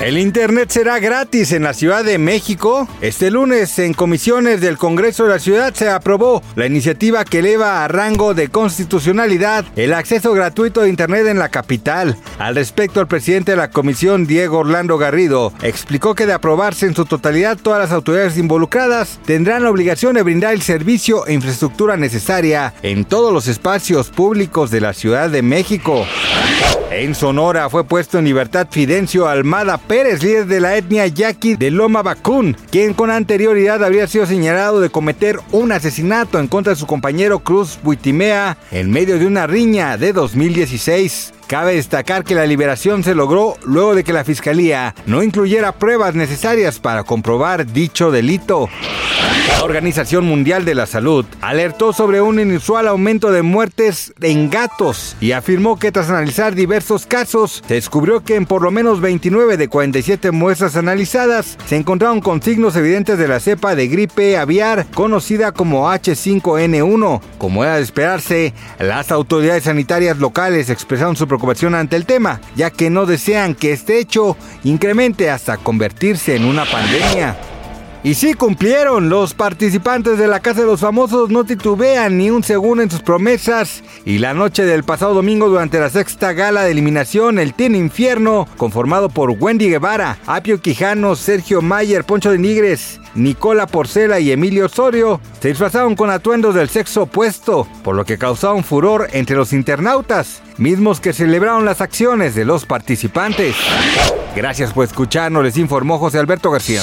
El Internet será gratis en la Ciudad de México. Este lunes, en comisiones del Congreso de la Ciudad, se aprobó la iniciativa que eleva a rango de constitucionalidad el acceso gratuito a Internet en la capital. Al respecto, el presidente de la comisión, Diego Orlando Garrido, explicó que de aprobarse en su totalidad, todas las autoridades involucradas tendrán la obligación de brindar el servicio e infraestructura necesaria en todos los espacios públicos de la Ciudad de México. En Sonora fue puesto en libertad Fidencio Almada Pérez, líder de la etnia yaqui de Loma Bacún, quien con anterioridad habría sido señalado de cometer un asesinato en contra de su compañero Cruz Buitimea en medio de una riña de 2016. Cabe destacar que la liberación se logró luego de que la fiscalía no incluyera pruebas necesarias para comprobar dicho delito. La Organización Mundial de la Salud alertó sobre un inusual aumento de muertes en gatos y afirmó que tras analizar diversos casos, se descubrió que en por lo menos 29 de 47 muestras analizadas se encontraron con signos evidentes de la cepa de gripe aviar conocida como H5N1. Como era de esperarse, las autoridades sanitarias locales expresaron su preocupación ante el tema, ya que no desean que este hecho incremente hasta convertirse en una pandemia. Y sí cumplieron, los participantes de la Casa de los Famosos no titubean ni un segundo en sus promesas y la noche del pasado domingo durante la sexta gala de eliminación El Team Infierno, conformado por Wendy Guevara, Apio Quijano, Sergio Mayer, Poncho de Nigres, Nicola Porcela y Emilio Osorio, se disfrazaron con atuendos del sexo opuesto, por lo que causaron furor entre los internautas, mismos que celebraron las acciones de los participantes. Gracias por escucharnos, les informó José Alberto García.